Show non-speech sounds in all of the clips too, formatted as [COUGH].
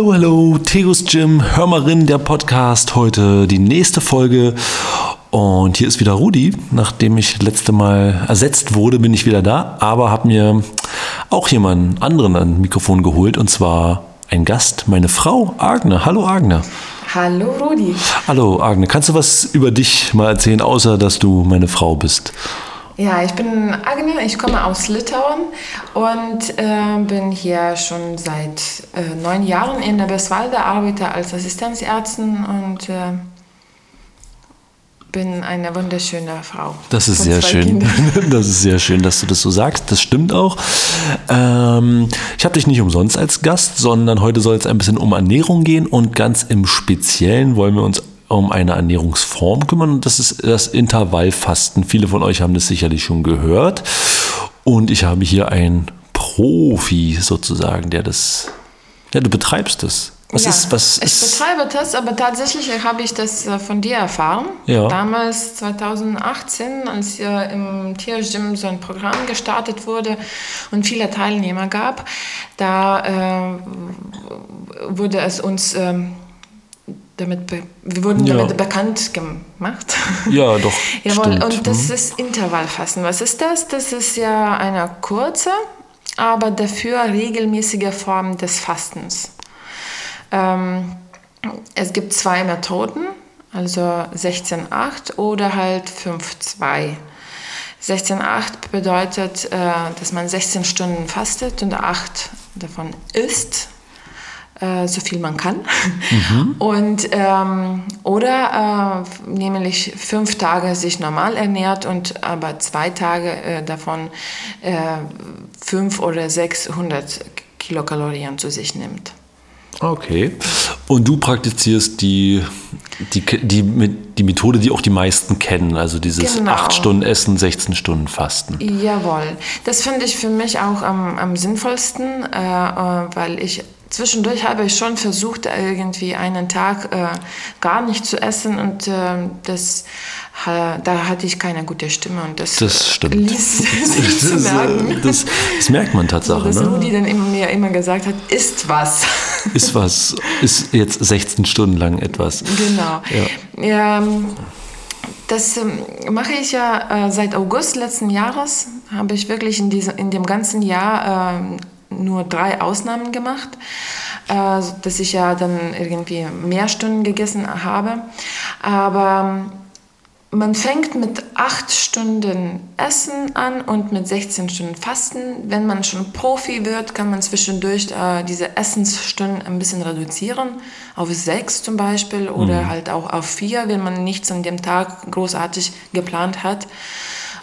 Hallo, hallo, Tegus Jim, Hörmerin der Podcast, heute die nächste Folge. Und hier ist wieder Rudi. Nachdem ich letzte Mal ersetzt wurde, bin ich wieder da, aber habe mir auch jemanden anderen an Mikrofon geholt und zwar ein Gast, meine Frau Agne. Hallo Agne. Hallo Rudi. Hallo Agne, kannst du was über dich mal erzählen, außer dass du meine Frau bist? Ja, ich bin Agne, ich komme aus Litauen und äh, bin hier schon seit äh, neun Jahren in der Beswalde, arbeite als Assistenzärztin und äh, bin eine wunderschöne Frau. Das ist sehr schön. [LAUGHS] Das ist sehr schön, dass du das so sagst. Das stimmt auch. Ähm, ich habe dich nicht umsonst als Gast, sondern heute soll es ein bisschen um Ernährung gehen und ganz im Speziellen wollen wir uns um eine Ernährungsform kümmern und das ist das Intervallfasten. Viele von euch haben das sicherlich schon gehört und ich habe hier einen Profi sozusagen, der das, ja, du betreibst das. Was ja, ist, was ich betreibe das, aber tatsächlich habe ich das äh, von dir erfahren. Ja. Damals, 2018, als im Tiergym so ein Programm gestartet wurde und viele Teilnehmer gab, da äh, wurde es uns äh, damit, wir wurden ja. damit bekannt gemacht. [LAUGHS] Ja, doch. [LAUGHS] Jawohl, stimmt. und das mhm. ist Intervallfasten. Was ist das? Das ist ja eine kurze, aber dafür regelmäßige Form des Fastens. Ähm, es gibt zwei Methoden, also 16,8 oder halt 5,2. 16,8 bedeutet, äh, dass man 16 Stunden fastet und 8 davon isst äh, so viel man kann. Mhm. [LAUGHS] Und, ähm, oder äh, nämlich fünf Tage sich normal ernährt und aber zwei Tage äh, davon äh, fünf oder 600 Kilokalorien zu sich nimmt. Okay. Und du praktizierst die, die, die, die Methode, die auch die meisten kennen, also dieses genau. 8 Stunden Essen, 16 Stunden Fasten. Jawohl. Das finde ich für mich auch am, am sinnvollsten, äh, äh weil ich Zwischendurch habe ich schon versucht, irgendwie einen Tag äh, gar nicht zu essen und äh, das, äh, da hatte ich keine gute Stimme und das, das stimmt. ließ sich [LAUGHS] das, merken. Äh, das, das, merkt man tatsächlich. So, dass ne? Rudi dann immer, mir immer gesagt hat, ist was. [LAUGHS] Ist was, ist jetzt 16 Stunden lang etwas. Genau. Ja. Ähm, das ähm, mache ich ja äh, seit August letzten Jahres. Habe ich wirklich in, diese, in dem ganzen Jahr ähm, nur drei Ausnahmen gemacht, äh, dass ich ja dann irgendwie mehr Stunden gegessen habe. Aber man fängt mit acht Stunden Essen an und mit 16 Stunden Fasten. Wenn man schon Profi wird, kann man zwischendurch äh, diese Essensstunden ein bisschen reduzieren, auf sechs zum Beispiel oder mhm. halt auch auf vier, wenn man nichts an dem Tag großartig geplant hat.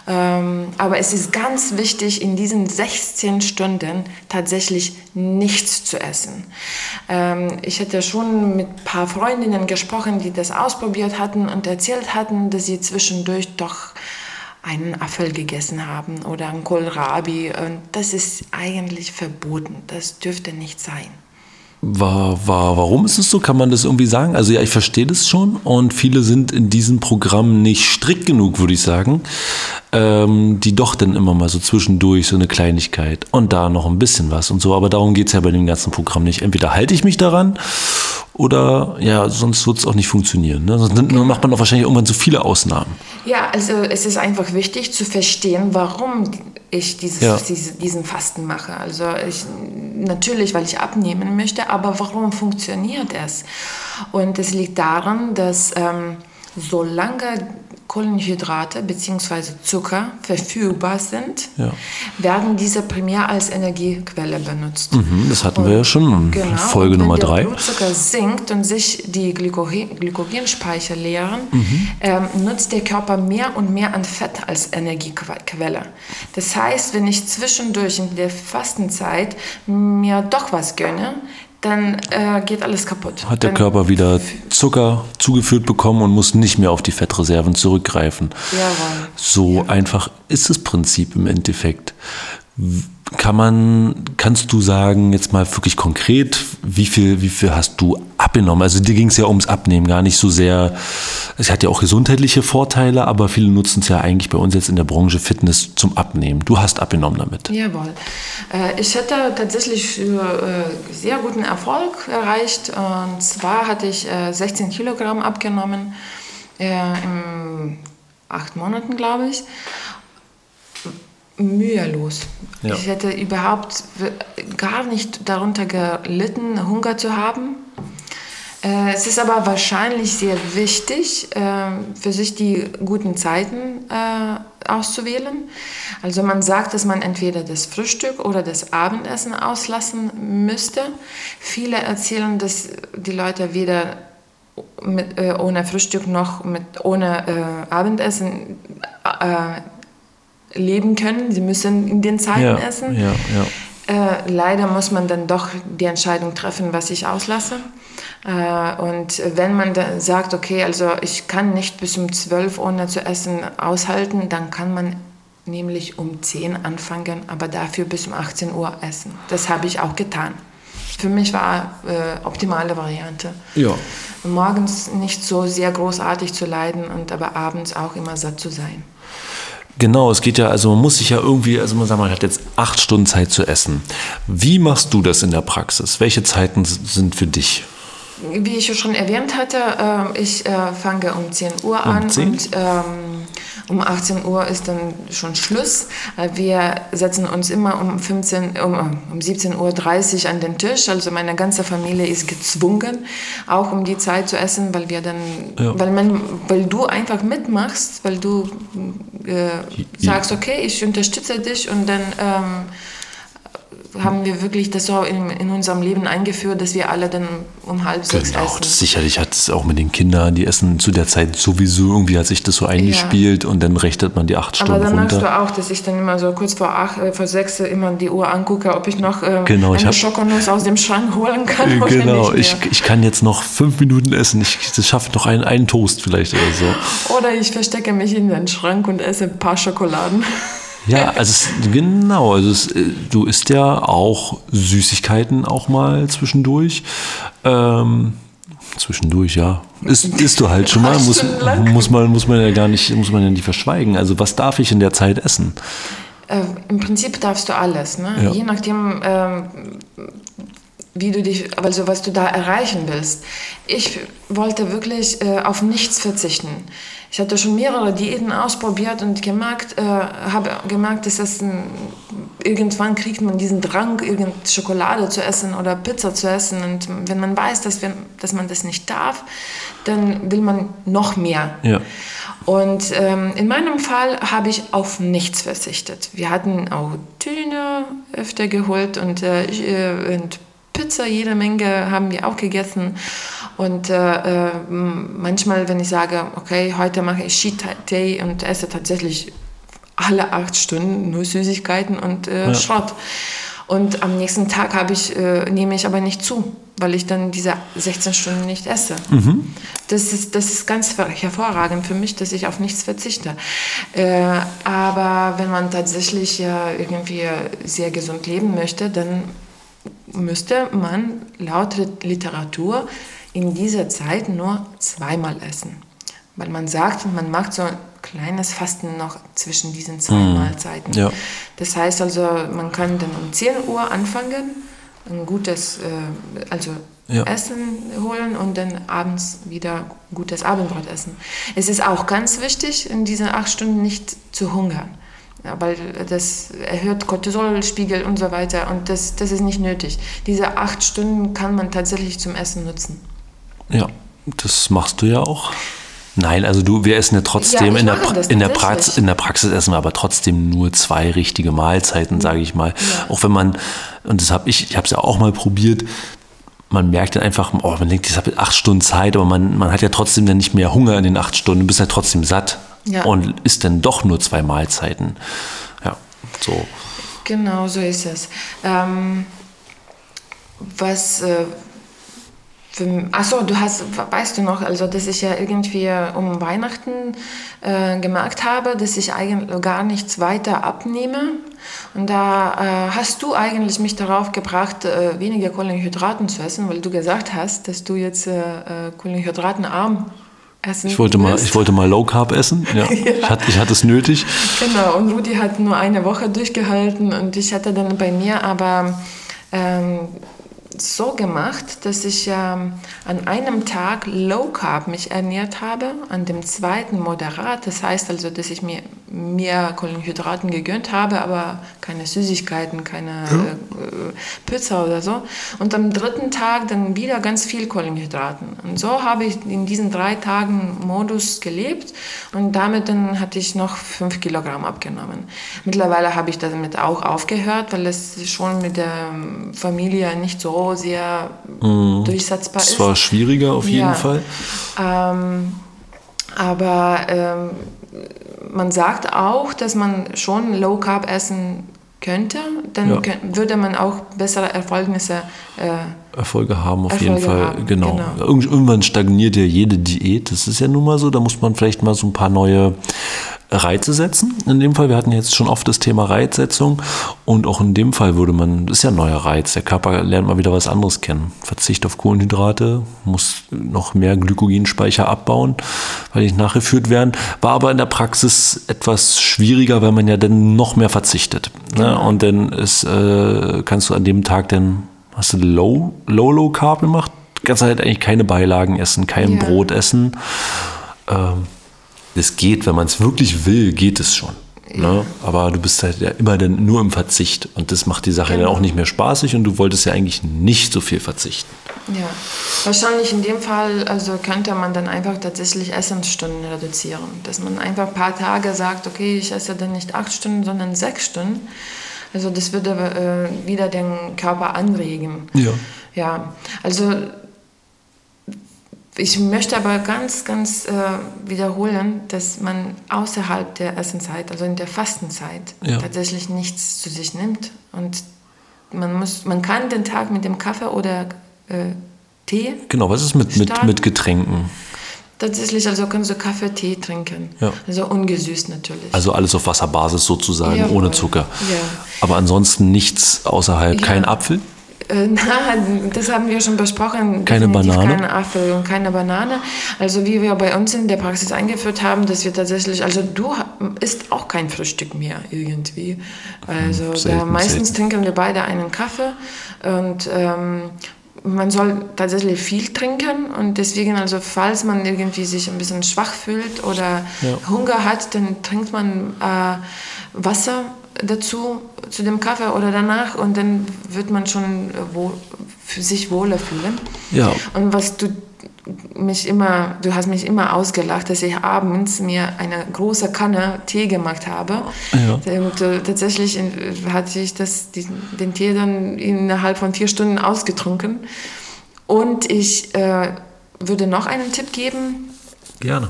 Ähm, aber es ist ganz wichtig, in diesen 16 Stunden tatsächlich nichts zu essen. Ähm, ich hatte schon mit ein paar Freundinnen gesprochen, die das ausprobiert hatten und erzählt hatten, dass sie zwischendurch doch einen Apfel gegessen haben oder einen Kohlrabi. Und das ist eigentlich verboten. Das dürfte nicht sein. War, war, warum ist es so? Kann man das irgendwie sagen? Also ja, ich verstehe das schon und viele sind in diesem Programm nicht strikt genug, würde ich sagen, ähm, die doch dann immer mal so zwischendurch so eine Kleinigkeit und da noch ein bisschen was und so. Aber darum geht es ja bei dem ganzen Programm nicht. Entweder halte ich mich daran oder ja, sonst wird es auch nicht funktionieren. Ne? Sonst genau. macht man auch wahrscheinlich irgendwann so viele Ausnahmen. Ja, also es ist einfach wichtig zu verstehen, warum ich dieses, ja. diese, diesen Fasten mache. Also ich, natürlich, weil ich abnehmen möchte, aber warum funktioniert es? Und es liegt daran, dass ähm, solange Kohlenhydrate bzw. Zucker verfügbar sind, ja. werden diese primär als Energiequelle benutzt. Mhm, das hatten und, wir ja schon genau, Folge und Nummer 3. Wenn der Blutzucker sinkt und sich die Glykogen, Glykogenspeicher leeren, mhm. ähm, nutzt der Körper mehr und mehr an Fett als Energiequelle. Das heißt, wenn ich zwischendurch in der Fastenzeit mir doch was gönne, dann äh, geht alles kaputt. Hat der dann Körper wieder Zucker zugeführt bekommen und muss nicht mehr auf die Fettreserven zurückgreifen. Jawohl. So ja. einfach ist das Prinzip im Endeffekt. Kann man, kannst du sagen, jetzt mal wirklich konkret, wie viel, wie viel hast du abgenommen? Also dir ging es ja ums Abnehmen, gar nicht so sehr. Es hat ja auch gesundheitliche Vorteile, aber viele nutzen es ja eigentlich bei uns jetzt in der Branche Fitness zum Abnehmen. Du hast abgenommen damit. Jawohl. Äh, ich hatte tatsächlich äh, sehr guten Erfolg erreicht. Und zwar hatte ich 16 Kilogramm abgenommen in acht Monaten, glaube ich mühelos. Ja. Ich hätte überhaupt gar nicht darunter gelitten, Hunger zu haben. Äh, es ist aber wahrscheinlich sehr wichtig, äh, für sich die guten Zeiten äh, auszuwählen. Also man sagt, dass man entweder das Frühstück oder das Abendessen auslassen müsste. Viele erzählen, dass die Leute weder mit, ohne Frühstück noch mit, ohne Abendessen leben können. Sie müssen in den Zeiten ja, essen. Ja, ja. Äh, leider muss man dann doch die Entscheidung treffen, was ich auslasse. Äh, und wenn man dann sagt, okay, also ich kann nicht bis um 12 ohne zu essen aushalten, dann kann man nämlich um 10 anfangen, aber dafür bis um 18 Uhr essen. Das habe ich auch getan. Für mich war äh, optimale Variante. Ja. Morgens nicht so sehr großartig zu leiden und aber abends auch immer satt zu sein. Genau, es geht ja, also man muss sich ja irgendwie, also man sagt, man hat jetzt acht Stunden Zeit zu essen. Wie machst du das in der Praxis? Welche Zeiten sind für dich? Wie ich schon erwähnt hatte, äh, ich äh, fange um 10 Uhr an um 10? und ähm, um 18 Uhr ist dann schon Schluss. Äh, wir setzen uns immer um, 15, um, um 17.30 Uhr an den Tisch. Also meine ganze Familie ist gezwungen, auch um die Zeit zu essen, weil wir dann, ja. weil, man, weil du einfach mitmachst, weil du äh, sagst, okay, ich unterstütze dich und dann ähm, haben wir wirklich das so in, in, unserem Leben eingeführt, dass wir alle dann um halb sechs genau, essen. Das sicherlich hat es auch mit den Kindern, die essen zu der Zeit sowieso irgendwie hat sich das so eingespielt ja. und dann rechnet man die acht Stunden Aber dann runter. merkst du auch, dass ich dann immer so kurz vor acht, äh, vor sechs immer die Uhr angucke, ob ich noch äh, genau, eine Schokonuss aus dem Schrank holen kann. Genau, ich, ich kann jetzt noch fünf Minuten essen. Ich schaffe noch einen, einen Toast vielleicht oder so. Oder ich verstecke mich in den Schrank und esse ein paar Schokoladen. Ja, also es, genau, also es, äh, du isst ja auch Süßigkeiten auch mal zwischendurch. Ähm, zwischendurch, ja. Isst, isst du halt schon mal, muss, muss, man, muss man ja gar nicht, muss man ja nicht verschweigen. Also was darf ich in der Zeit essen? Äh, Im Prinzip darfst du alles, ne? Ja. je nachdem, ähm, wie du dich, also was du da erreichen willst. Ich wollte wirklich äh, auf nichts verzichten. Ich hatte schon mehrere Diäten ausprobiert und gemerkt, äh, habe gemerkt, dass es ein, irgendwann kriegt man diesen Drang, irgend Schokolade zu essen oder Pizza zu essen. Und wenn man weiß, dass, wir, dass man das nicht darf, dann will man noch mehr. Ja. Und ähm, in meinem Fall habe ich auf nichts verzichtet. Wir hatten auch Tüne öfter geholt und, äh, und Pizza, jede Menge haben wir auch gegessen. Und äh, äh, manchmal, wenn ich sage, okay, heute mache ich Cheat Day und esse tatsächlich alle acht Stunden nur Süßigkeiten und äh, ja. Schrott. Und am nächsten Tag habe ich, äh, nehme ich aber nicht zu, weil ich dann diese 16 Stunden nicht esse. Mhm. Das, ist, das ist ganz hervorragend für mich, dass ich auf nichts verzichte. Äh, aber wenn man tatsächlich ja irgendwie sehr gesund leben möchte, dann müsste man laut Literatur in dieser Zeit nur zweimal essen. Weil man sagt, man macht so ein kleines Fasten noch zwischen diesen zwei mm. Mahlzeiten. Ja. Das heißt also, man kann dann um 10 Uhr anfangen, ein gutes äh, also ja. Essen holen und dann abends wieder gutes Abendbrot essen. Es ist auch ganz wichtig, in diesen acht Stunden nicht zu hungern. Ja, weil das erhöht Cortisolspiegel und so weiter und das, das ist nicht nötig. Diese acht Stunden kann man tatsächlich zum Essen nutzen. Ja, das machst du ja auch. Nein, also du, wir essen ja trotzdem ja, in, der, in, der Praxis, in der Praxis essen wir aber trotzdem nur zwei richtige Mahlzeiten, sage ich mal. Ja. Auch wenn man, und das habe ich, ich habe es ja auch mal probiert, man merkt dann einfach, oh, man denkt, ich habe acht Stunden Zeit, aber man, man hat ja trotzdem dann nicht mehr Hunger in den acht Stunden, du bist ja trotzdem satt ja. und isst dann doch nur zwei Mahlzeiten. Ja, so. Genau, so ist es. Ähm, was, äh, Achso, du hast, weißt du noch, also dass ich ja irgendwie um Weihnachten äh, gemerkt habe, dass ich eigentlich gar nichts weiter abnehme. Und da äh, hast du eigentlich mich darauf gebracht, äh, weniger Kohlenhydraten zu essen, weil du gesagt hast, dass du jetzt äh, äh, kohlenhydratenarm essen ich wollte mal, Ich wollte mal Low Carb essen. [LAUGHS] Ja. ja. Ich, hatte, ich hatte es nötig. Genau, und Rudi hat nur eine Woche durchgehalten und ich hatte dann bei mir aber ähm, so gemacht, dass ich ähm, an einem Tag Low Carb mich ernährt habe, an dem zweiten moderat. Das heißt also, dass ich mir mehr Kohlenhydraten gegönnt habe, aber keine Süßigkeiten, keine ja. äh, Pizza oder so. Und am dritten Tag dann wieder ganz viel Kohlenhydraten. Und so habe ich in diesen drei Tagen Modus gelebt und damit dann hatte ich noch fünf Kilogramm abgenommen. Mittlerweile habe ich damit auch aufgehört, weil es schon mit der Familie nicht so sehr mhm. durchsetzbar ist. Es war schwieriger auf jeden ja. Fall. Ähm, aber ähm, man sagt auch, dass man schon Low Carb essen könnte, dann ja. würde man auch bessere Erfolgnisse äh, Erfolge haben auf Erfolge jeden Fall. Haben. Genau. genau. Irgendwann stagniert ja jede Diät. Das ist ja nun mal so. Da muss man vielleicht mal so ein paar neue Reize setzen. In dem Fall, wir hatten jetzt schon oft das Thema Reizsetzung und auch in dem Fall würde man, das ist ja ein neuer Reiz, der Körper lernt mal wieder was anderes kennen. Verzicht auf Kohlenhydrate, muss noch mehr Glykogenspeicher abbauen, weil nicht nachgeführt werden. War aber in der Praxis etwas schwieriger, weil man ja dann noch mehr verzichtet. Ne? Genau. Und dann ist, äh, kannst du an dem Tag dann, hast du Low, Low, Low Carb gemacht? Kannst halt eigentlich keine Beilagen essen, kein ja. Brot essen. Ähm, es geht, wenn man es wirklich will, geht es schon. Ja. Ne? Aber du bist halt ja immer dann nur im Verzicht und das macht die Sache genau. dann auch nicht mehr spaßig und du wolltest ja eigentlich nicht so viel verzichten. Ja, wahrscheinlich in dem Fall also könnte man dann einfach tatsächlich Essensstunden reduzieren, dass man einfach ein paar Tage sagt, okay, ich esse dann nicht acht Stunden, sondern sechs Stunden. Also das würde äh, wieder den Körper anregen. Ja. Ja, also ich möchte aber ganz, ganz äh, wiederholen, dass man außerhalb der Essenzeit, also in der Fastenzeit, ja. tatsächlich nichts zu sich nimmt. Und man, muss, man kann den Tag mit dem Kaffee oder äh, Tee. Genau, was ist mit, mit, mit Getränken? Tatsächlich, also kannst du Kaffee, Tee trinken. Ja. Also ungesüßt natürlich. Also alles auf Wasserbasis sozusagen, Jawohl. ohne Zucker. Ja. Aber ansonsten nichts außerhalb, ja. kein Apfel? Äh, [LAUGHS] na, das haben wir schon besprochen. Keine Banane? Keine Apfel und keine Banane. Also wie wir bei uns in der Praxis eingeführt haben, dass wir tatsächlich, also du isst auch kein Frühstück mehr irgendwie. Also selten, meistens selten. trinken wir beide einen Kaffee und ähm, man soll tatsächlich viel trinken und deswegen, also falls man irgendwie sich ein bisschen schwach fühlt oder ja. Hunger hat, dann trinkt man äh, Wasser dazu, zu dem Kaffee oder danach und dann wird man schon wohl, für sich wohler fühlen. Ja. Und was du mich immer, du hast mich immer ausgelacht, dass ich abends mir eine große Kanne Tee gemacht habe. Ja. Und äh, tatsächlich in, hatte ich das, die, den Tee dann innerhalb von vier Stunden ausgetrunken. Und ich äh, würde noch einen Tipp geben. Gerne.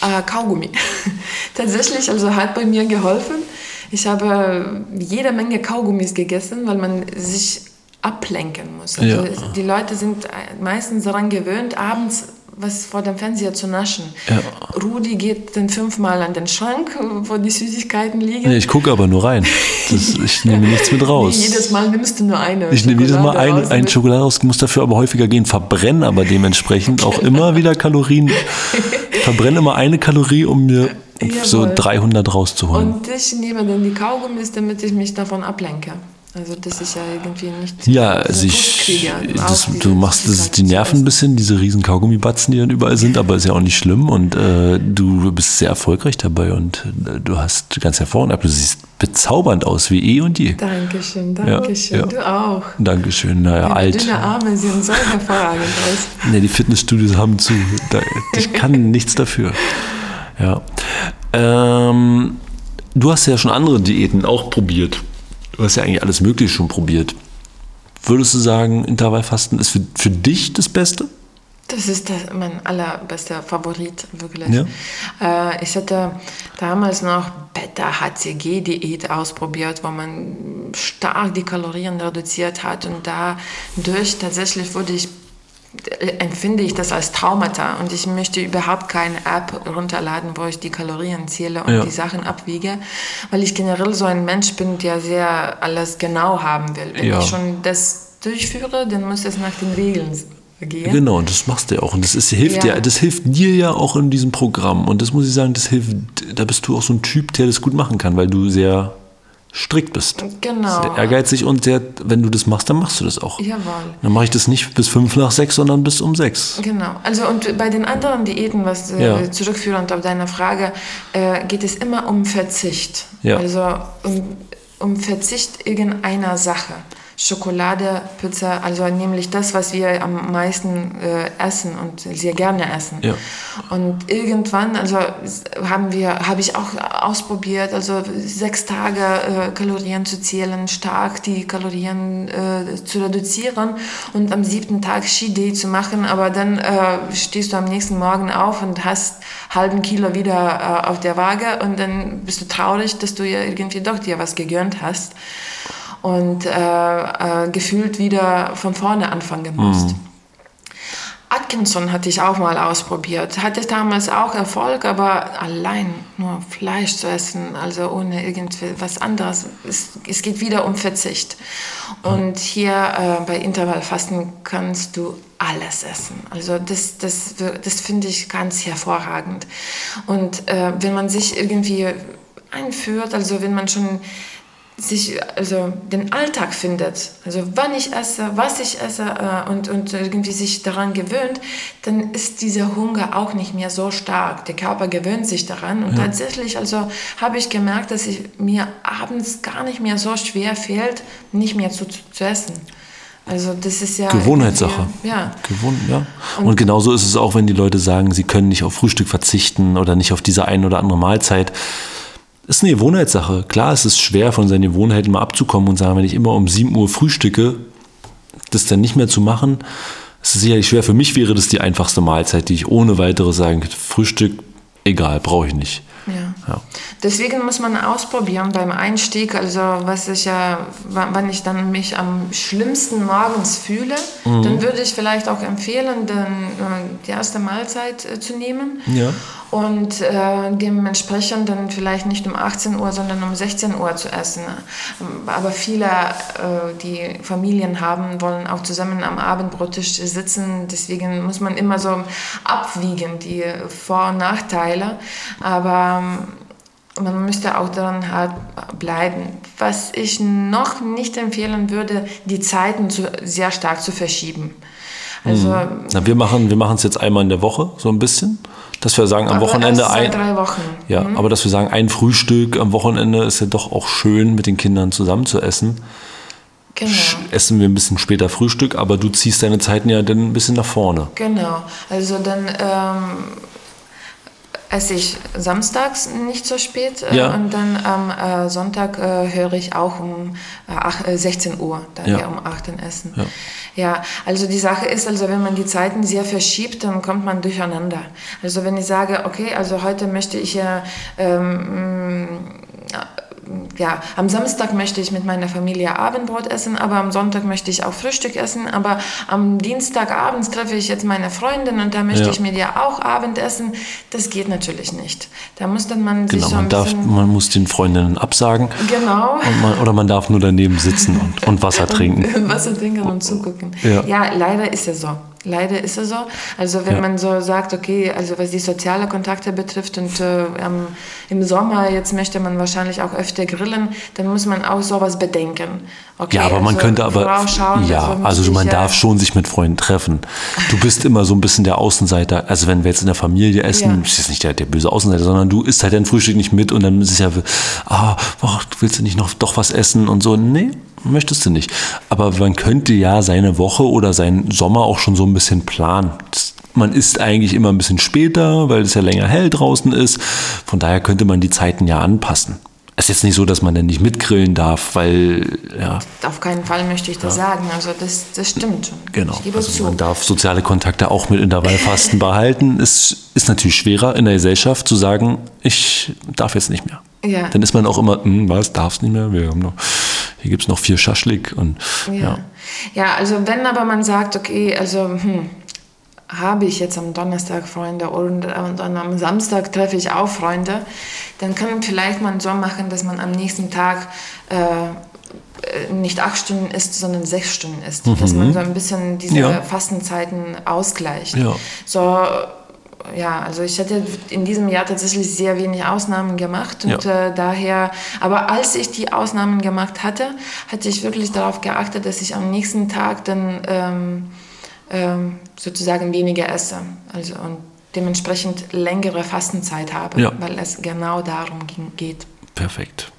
Äh, Kaugummi. [LAUGHS] tatsächlich, also hat bei mir geholfen. Ich habe jede Menge Kaugummis gegessen, weil man sich ablenken muss. Also ja. Die Leute sind meistens daran gewöhnt, abends was vor dem Fernseher zu naschen. Ja. Rudi geht dann fünfmal an den Schrank, wo die Süßigkeiten liegen. Nee, ich gucke aber nur rein. Das, ich nehme nichts mit raus. Nee, jedes Mal nimmst du nur eine. Ich nehme jedes Mal ein, ein Schokolade raus, muss dafür aber häufiger gehen, verbrenne aber dementsprechend auch [LAUGHS] immer wieder Kalorien. [LAUGHS] verbrenne immer eine Kalorie, um mir Jawohl. so 300 rauszuholen. Und ich nehme dann die Kaugummis, damit ich mich davon ablenke. Also das ist ja irgendwie nicht. Ja, also ich, das, du machst das, die Nerven ein bisschen, diese riesen Kaugummibatzen, die dann überall sind, aber ist ja auch nicht schlimm und äh, du bist sehr erfolgreich dabei und äh, du hast ganz hervorragend, du siehst bezaubernd aus wie eh und je. Dankeschön, Dankeschön, ja, ja. du auch. Dankeschön, naja, alt. Dünne Arme sehen so hervorragend aus. Ne, die Fitnessstudios haben zu, da, ich kann [LAUGHS] nichts dafür. Ja. Ähm, du hast ja schon andere Diäten auch probiert. Du hast ja eigentlich alles Mögliche schon probiert. Würdest du sagen, Intervallfasten ist für, für dich das Beste? Das ist das, mein allerbester Favorit, wirklich. Ja. Äh, ich hatte damals noch Beta-HCG-Diät ausprobiert, wo man stark die Kalorien reduziert hat und dadurch tatsächlich wurde ich empfinde ich das als Traumata und ich möchte überhaupt keine App runterladen, wo ich die Kalorien zähle und Ja. die Sachen abwiege, weil ich generell so ein Mensch bin, der sehr alles genau haben will. Wenn Ja. ich schon das durchführe, dann muss es nach den Regeln gehen. Genau, und das machst du ja auch. Und das ist, hilft Ja. dir, das hilft dir ja auch in diesem Programm. Und das muss ich sagen, das hilft, da bist du auch so ein Typ, der das gut machen kann, weil du sehr strikt bist. Genau. Sehr ehrgeizig und sehr, wenn du das machst, dann machst du das auch. Jawohl. Dann mache ich das nicht bis fünf nach sechs, sondern bis um sechs. Genau. Also und bei den anderen Diäten, was äh, Ja. zurückführend auf deine Frage, äh, geht es immer um Verzicht. Ja. Also um, um Verzicht irgendeiner Sache. Schokolade, Pizza, also nämlich das, was wir am meisten äh, essen und sehr gerne essen. Ja. Und irgendwann, also haben wir, habe ich auch ausprobiert, also sechs Tage äh, Kalorien zu zählen, stark die Kalorien äh, zu reduzieren und am siebten Tag Day zu machen, aber dann äh, stehst du am nächsten Morgen auf und hast halben Kilo wieder äh, auf der Waage und dann bist du traurig, dass du ja irgendwie doch dir was gegönnt hast und äh, äh, gefühlt wieder von vorne anfangen musst. Atkinson hatte ich auch mal ausprobiert. Hatte damals auch Erfolg, aber allein nur Fleisch zu essen, also ohne irgendwas anderes, es, es geht wieder um Verzicht. Und hier äh, bei Intervallfasten kannst du alles essen. Also das, das, das finde ich ganz hervorragend. Und äh, wenn man sich irgendwie einführt, also wenn man schon sich also den Alltag findet, also wann ich esse, was ich esse äh, und, und irgendwie sich daran gewöhnt, dann ist dieser Hunger auch nicht mehr so stark. Der Körper gewöhnt sich daran und tatsächlich also habe ich gemerkt, dass ich mir abends gar nicht mehr so schwer fällt, nicht mehr zu, zu, essen. Also das ist ja Gewohnheitssache. Ja. Gewohnt, ja. Und, genauso ist es auch, wenn die Leute sagen, sie können nicht auf Frühstück verzichten oder nicht auf diese ein oder andere Mahlzeit. Ist eine Gewohnheitssache. Klar, es ist schwer, von seinen Gewohnheiten mal abzukommen und sagen, wenn ich immer um 7 Uhr frühstücke, das dann nicht mehr zu machen, es ist sicherlich schwer. Für mich wäre das die einfachste Mahlzeit, die ich ohne weiteres sagen könnte. Frühstück, egal, brauche ich nicht. Ja. Ja. Deswegen muss man ausprobieren beim Einstieg, also was ich ja, wann ich dann mich am schlimmsten morgens fühle, Mhm. dann würde ich vielleicht auch empfehlen, dann äh, die erste Mahlzeit äh, zu nehmen. Ja. Und äh, dementsprechend dann vielleicht nicht um 18 Uhr, sondern um 16 Uhr zu essen. Aber viele, äh, die Familien haben, wollen auch zusammen am Abendbrottisch sitzen. Deswegen muss man immer so abwiegen, die Vor- und Nachteile. Aber ähm, man müsste auch daran hart bleiben. Was ich noch nicht empfehlen würde, die Zeiten zu, sehr stark zu verschieben. Also Na, wir machen wir machen es jetzt einmal in der Woche, so ein bisschen. Dass wir sagen, am aber Wochenende ein. Ja, aber dass wir sagen, ein Frühstück am Wochenende ist ja doch auch schön, mit den Kindern zusammen zu essen. Genau. Essen wir ein bisschen später Frühstück, aber du ziehst deine Zeiten ja dann ein bisschen nach vorne. Genau, also dann ähm, esse ich samstags nicht so spät äh, Ja. und dann am äh, Sonntag äh, höre ich auch um äh, ach- äh, 16 Uhr, da Ja. um 8 Uhr essen. Ja. Ja, also die Sache ist, also wenn man die Zeiten sehr verschiebt, dann kommt man durcheinander. Also wenn ich sage, okay, also heute möchte ich ja ähm, ja, am Samstag möchte ich mit meiner Familie Abendbrot essen, aber am Sonntag möchte ich auch Frühstück essen, aber am Dienstagabends treffe ich jetzt meine Freundin und da möchte Ja. ich mit ihr auch Abendessen. Das geht natürlich nicht. Da muss dann man sich Genau, so man, darf, man muss den Freundinnen absagen Genau. man, oder man darf nur daneben sitzen und, und Wasser [LAUGHS] trinken. Wasser trinken und zugucken. Ja. Ja. leider ist es so. Leider ist es so. Also wenn Ja. man so sagt, okay, also was die soziale Kontakte betrifft und äh, im Sommer jetzt möchte man wahrscheinlich auch öfter grillen, dann muss man auch sowas bedenken. Okay, Ja, aber man also könnte aber. ja, müsste also ich man ja- darf schon sich mit Freunden treffen. Du bist immer so ein bisschen der Außenseiter. Also wenn wir jetzt in der Familie essen, Ja. ist jetzt nicht der, der böse Außenseiter, sondern du isst halt dein Frühstück nicht mit und dann ist es ja, ah, oh, willst du nicht noch doch was essen und so. Nee, möchtest du nicht. Aber man könnte ja seine Woche oder seinen Sommer auch schon so ein bisschen planen. Man isst eigentlich immer ein bisschen später, weil es ja länger hell draußen ist. Von daher könnte man die Zeiten ja anpassen. Es ist jetzt nicht so, dass man dann nicht mitgrillen darf, weil, ja, Auf keinen Fall möchte ich das sagen. Also das, das stimmt schon. Genau, also zu. man darf soziale Kontakte auch mit Intervallfasten [LAUGHS] behalten. Es ist natürlich schwerer in der Gesellschaft zu sagen, ich darf jetzt nicht mehr. Ja. Dann ist man auch immer, hm, was, darfst nicht mehr? Wir haben noch, hier gibt es noch vier Schaschlik und ja. Ja. ja, also wenn aber man sagt, okay, also hm, habe ich jetzt am Donnerstag Freunde und, und, und am Samstag treffe ich auch Freunde, dann kann man vielleicht mal so machen, dass man am nächsten Tag äh, nicht acht Stunden isst, sondern sechs Stunden isst. Mhm. Dass man so ein bisschen diese ja. Fastenzeiten ausgleicht. Ja. So, ja, also ich hatte in diesem Jahr tatsächlich sehr wenig Ausnahmen gemacht und ja. äh, daher, aber als ich die Ausnahmen gemacht hatte, hatte ich wirklich darauf geachtet, dass ich am nächsten Tag dann ähm, ähm, sozusagen weniger esse. Also und dementsprechend längere Fastenzeit habe, ja. weil es genau darum ging, geht. Perfekt.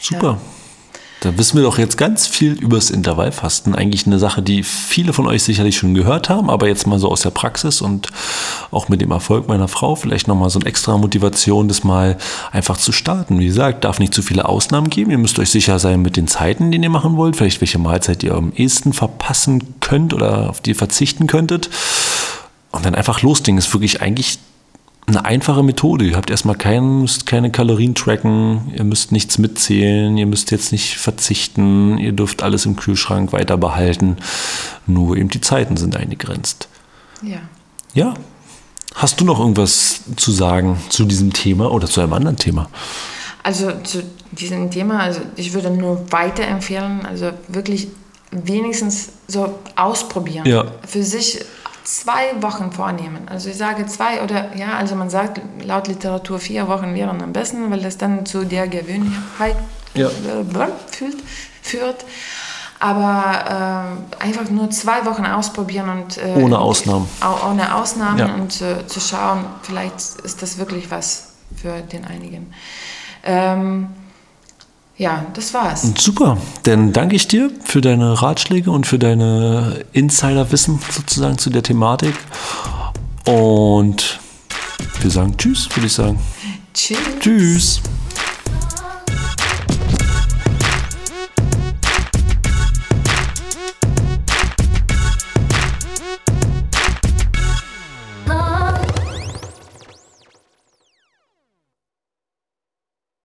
Super. Ja. Da wissen wir doch jetzt ganz viel über das Intervallfasten. Eigentlich eine Sache, die viele von euch sicherlich schon gehört haben, aber jetzt mal so aus der Praxis und auch mit dem Erfolg meiner Frau vielleicht nochmal so eine extra Motivation, das mal einfach zu starten. Wie gesagt, darf nicht zu viele Ausnahmen geben. Ihr müsst euch sicher sein mit den Zeiten, die ihr machen wollt. Vielleicht welche Mahlzeit ihr am ehesten verpassen könnt oder auf die ihr verzichten könntet. Und dann einfach loslegen. Ist wirklich eigentlich eine einfache Methode. Ihr habt erstmal kein, müsst keine Kalorien tracken, ihr müsst nichts mitzählen, ihr müsst jetzt nicht verzichten, ihr dürft alles im Kühlschrank weiter behalten. Nur eben die Zeiten sind eingegrenzt. Ja. Ja. Hast du noch irgendwas zu sagen zu diesem Thema oder zu einem anderen Thema? Also zu diesem Thema, also ich würde nur weiterempfehlen, also wirklich wenigstens so ausprobieren. Ja. Für sich zwei Wochen vornehmen. Also ich sage zwei oder ja, also man sagt laut Literatur vier Wochen wären am besten, weil das dann zu der Gewöhnlichkeit ja. führt, führt. Aber äh, einfach nur zwei Wochen ausprobieren und äh, ohne Ausnahmen. Ohne Ausnahmen ja. und äh, zu schauen, vielleicht ist das wirklich was für den einigen. Ähm, ja, das war's. Super, dann danke ich dir für deine Ratschläge und für deine Insiderwissen sozusagen zu der Thematik. Und wir sagen Tschüss, würde ich sagen. Tschüss. Tschüss.